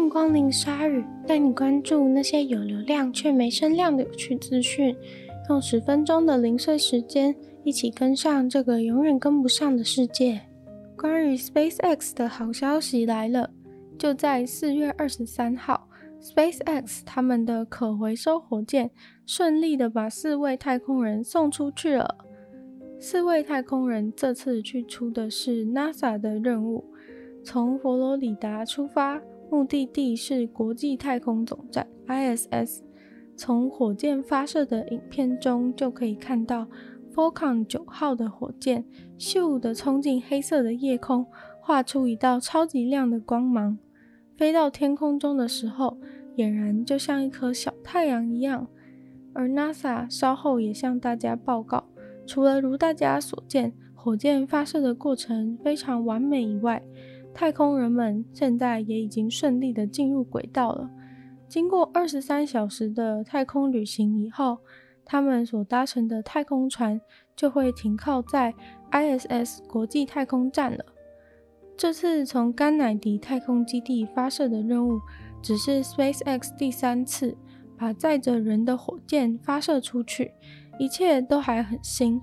迎光临鲨鱼，带你关注那些有流量却没声量的有趣资讯。用十分钟的零碎时间，一起跟上这个永远跟不上的世界。关于 SpaceX 的好消息来了，就在四月二十三号，SpaceX 他们的可回收火箭顺利的把四位太空人送出去了。四位太空人这次去出的是 NASA 的任务。从佛罗里达出发，目的地是国际太空总站 （ISS）。从火箭发射的影片中就可以看到，Falcon 九号的火箭咻的冲进黑色的夜空，画出一道超级亮的光芒。飞到天空中的时候，俨然就像一颗小太阳一样。而 NASA 稍后也向大家报告，除了如大家所见，火箭发射的过程非常完美以外，太空人们现在也已经顺利的进入轨道了。经过二十三小时的太空旅行以后，他们所搭乘的太空船就会停靠在 ISS 国际太空站了。这次从甘乃迪太空基地发射的任务，只是 SpaceX 第三次把载着人的火箭发射出去，一切都还很新。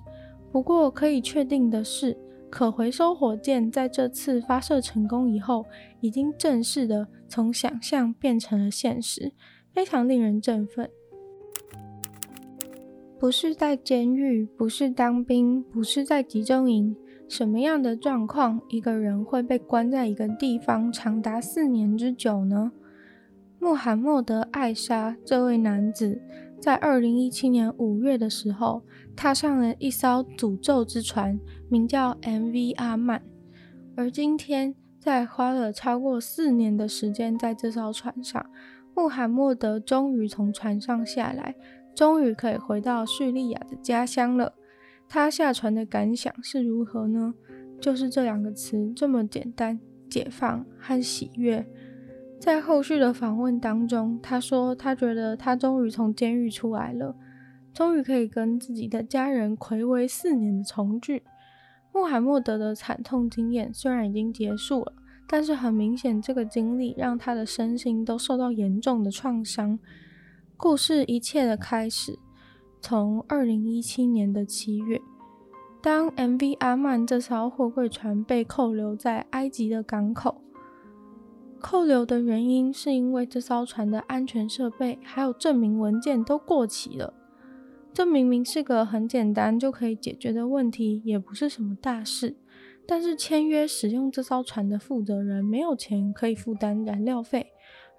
不过可以确定的是，可回收火箭在这次发射成功以后，已经正式的从想象变成了现实，非常令人振奋。不是在监狱，不是当兵，不是在集中营，什么样的状况，一个人会被关在一个地方长达四年之久呢？穆罕默德·艾沙这位男子，在二零一七年五月的时候，踏上了一艘诅咒之船，名叫 MV 阿曼。而今天，在花了超过四年的时间在这艘船上，穆罕默德终于从船上下来，终于可以回到叙利亚的家乡了。他下船的感想是如何呢？就是这两个词，这么简单：解放和喜悦。在后续的访问当中，他说他觉得他终于从监狱出来了，终于可以跟自己的家人睽违四年的重聚。穆罕默德的惨痛经验虽然已经结束了，但是很明显，这个经历让他的身心都受到严重的创伤。故事一切的开始，从二零一七年的七月，当 MV 阿曼这艘货柜船被扣留在埃及的港口。扣留的原因是因为这艘船的安全设备还有证明文件都过期了。这明明是个很简单就可以解决的问题，也不是什么大事。但是签约使用这艘船的负责人没有钱可以负担燃料费，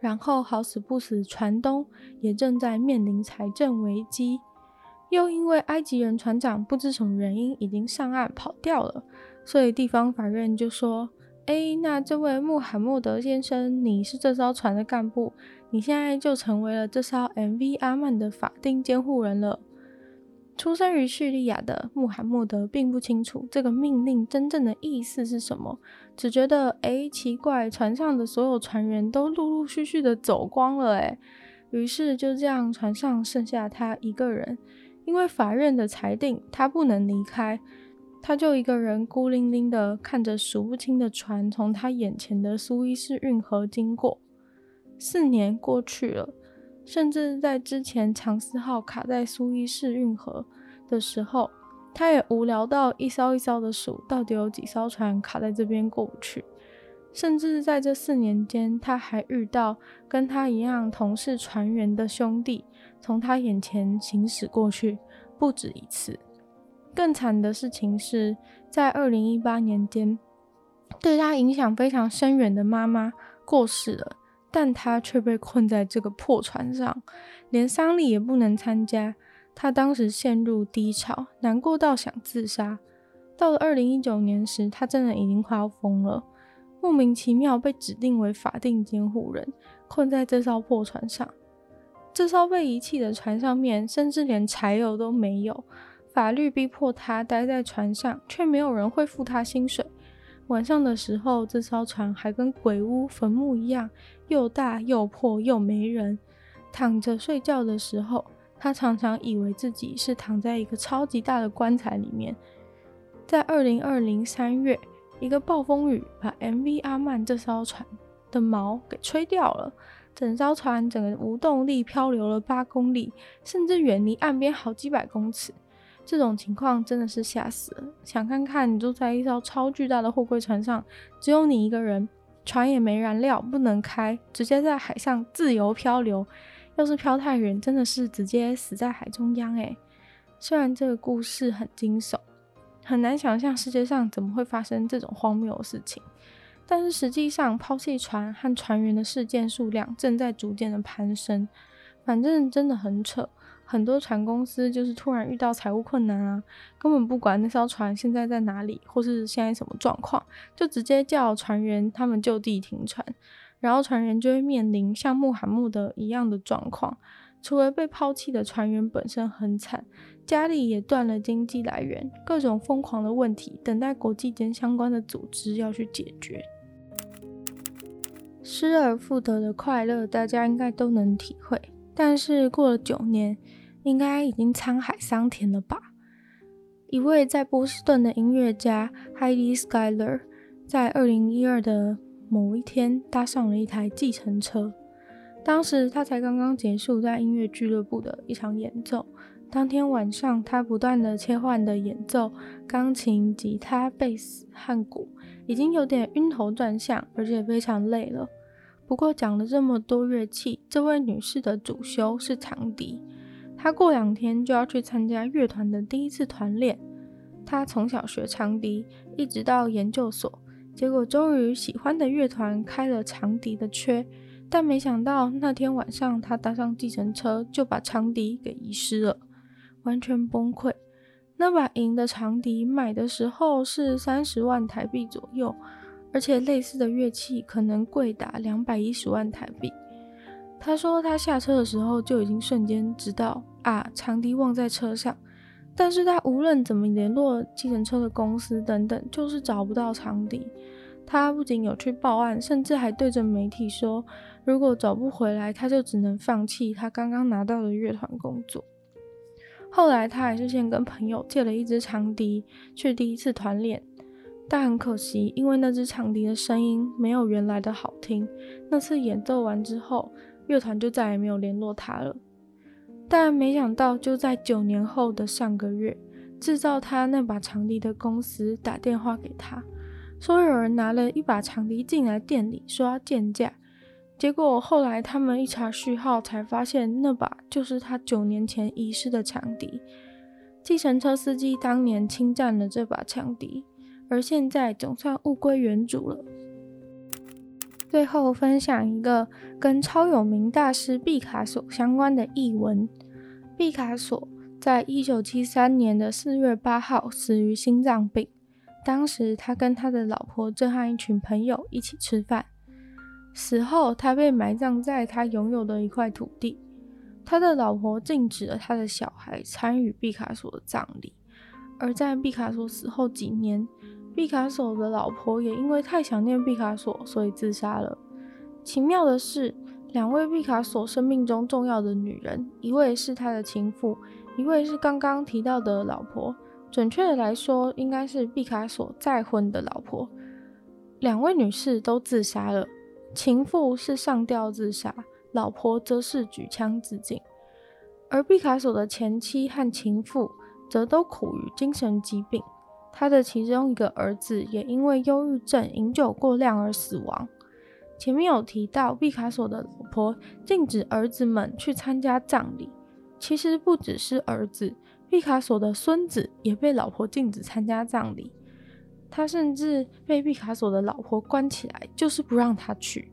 然后好死不死，船东也正在面临财政危机，又因为埃及人船长不知什么原因已经上岸跑掉了，所以地方法院就说。哎，那这位穆罕默德先生，你是这艘船的干部，你现在就成为了这艘 MV 阿曼的法定监护人了。出生于叙利亚的穆罕默德并不清楚这个命令真正的意思是什么，只觉得哎奇怪，船上的所有船员都陆陆续续的走光了，哎，于是就这样船上剩下他一个人，因为法院的裁定他不能离开。他就一个人孤零零的看着数不清的船从他眼前的苏伊士运河经过。四年过去了，甚至在之前长赐号卡在苏伊士运河的时候，他也无聊到一艘一艘的数，到底有几艘船卡在这边过不去。甚至在这四年间，他还遇到跟他一样同是船员的兄弟，从他眼前行驶过去不止一次。更惨的事情是在二零一八年间，对他影响非常深远的妈妈过世了，但他却被困在这个破船上，连丧礼也不能参加。他当时陷入低潮，难过到想自杀。到了二零一九年时，他真的已经快要疯了，莫名其妙被指定为法定监护人，困在这艘破船上。这艘被遗弃的船上面，甚至连柴油都没有。法律逼迫他待在船上，却没有人会付他薪水。晚上的时候，这艘船还跟鬼屋、坟墓一样，又大又破又没人。躺着睡觉的时候，他常常以为自己是躺在一个超级大的棺材里面。在二零二零三月，一个暴风雨把 MV 阿曼这艘船的锚给吹掉了，整艘船整个无动力漂流了八公里，甚至远离岸边好几百公尺。这种情况真的是吓死了！想看看你坐在一艘超巨大的货柜船上，只有你一个人，船也没燃料，不能开，直接在海上自由漂流。要是漂太远，真的是直接死在海中央诶。虽然这个故事很惊悚，很难想象世界上怎么会发生这种荒谬的事情，但是实际上抛弃船和船员的事件数量正在逐渐的攀升。反正真的很扯。很多船公司就是突然遇到财务困难啊，根本不管那艘船现在在哪里，或是现在什么状况，就直接叫船员他们就地停船，然后船员就会面临像穆罕默德一样的状况。除了被抛弃的船员本身很惨，家里也断了经济来源，各种疯狂的问题等待国际间相关的组织要去解决。失而复得的快乐，大家应该都能体会。但是过了九年，应该已经沧海桑田了吧？一位在波士顿的音乐家 Heidi Schuyler 在二零一二的某一天搭上了一台计程车。当时他才刚刚结束在音乐俱乐部的一场演奏。当天晚上，他不断的切换的演奏钢琴、吉他、贝斯和鼓，已经有点晕头转向，而且非常累了。不过讲了这么多乐器，这位女士的主修是长笛。她过两天就要去参加乐团的第一次团练。她从小学长笛，一直到研究所，结果终于喜欢的乐团开了长笛的缺。但没想到那天晚上，她搭上计程车就把长笛给遗失了，完全崩溃。那把银的长笛买的时候是三十万台币左右。而且类似的乐器可能贵达两百一十万台币。他说他下车的时候就已经瞬间知道啊，长笛忘在车上。但是他无论怎么联络计程车的公司等等，就是找不到长笛。他不仅有去报案，甚至还对着媒体说，如果找不回来，他就只能放弃他刚刚拿到的乐团工作。后来他还是先跟朋友借了一支长笛去第一次团练。但很可惜，因为那只长笛的声音没有原来的好听。那次演奏完之后，乐团就再也没有联络他了。但没想到，就在九年后的上个月，制造他那把长笛的公司打电话给他，说有人拿了一把长笛进来店里，说要鉴价。结果后来他们一查序号，才发现那把就是他九年前遗失的长笛。计程车司机当年侵占了这把长笛。而现在总算物归原主了。最后分享一个跟超有名大师毕卡索相关的译文。毕卡索在一九七三年的四月八号死于心脏病。当时他跟他的老婆正和一群朋友一起吃饭。死后，他被埋葬在他拥有的一块土地。他的老婆禁止了他的小孩参与毕卡索的葬礼。而在毕卡索死后几年，毕卡索的老婆也因为太想念毕卡索，所以自杀了。奇妙的是，两位毕卡索生命中重要的女人，一位是他的情妇，一位是刚刚提到的老婆。准确的来说，应该是毕卡索再婚的老婆。两位女士都自杀了，情妇是上吊自杀，老婆则是举枪自尽。而毕卡索的前妻和情妇则都苦于精神疾病。他的其中一个儿子也因为忧郁症、饮酒过量而死亡。前面有提到，毕卡索的老婆禁止儿子们去参加葬礼。其实不只是儿子，毕卡索的孙子也被老婆禁止参加葬礼。他甚至被毕卡索的老婆关起来，就是不让他去。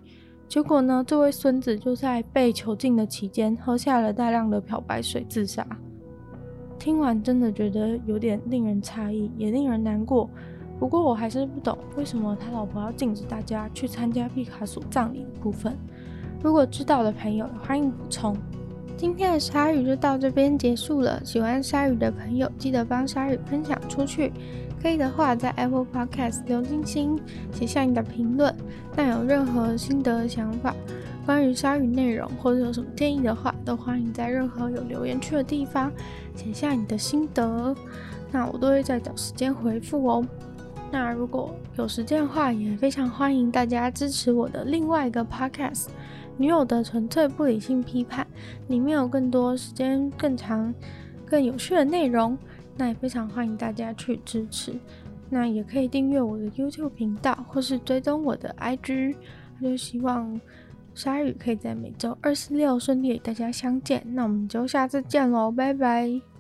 结果呢，这位孙子就在被囚禁的期间，喝下了大量的漂白水自杀。听完真的觉得有点令人诧异，也令人难过。不过我还是不懂为什么他老婆要禁止大家去参加毕卡索葬礼的部分。如果知道的朋友，欢迎补充。今天的鲨鱼就到这边结束了。喜欢鲨鱼的朋友，记得帮鲨鱼分享出去。可以的话，在 Apple Podcast 留星星，写下你的评论。但有任何心得想法，关于鲨鱼内容或者有什么建议的话，都欢迎在任何有留言区的地方写下你的心得，那我都会在找时间回复哦。那如果有时间的话，也非常欢迎大家支持我的另外一个 podcast《女友的纯粹不理性批判》，里面有更多时间更长、更有趣的内容。那也非常欢迎大家去支持。那也可以订阅我的 YouTube 频道，或是追踪我的 IG。就希望鲨鱼可以在每周二、四、六顺利与大家相见。那我们就下次见喽，拜拜。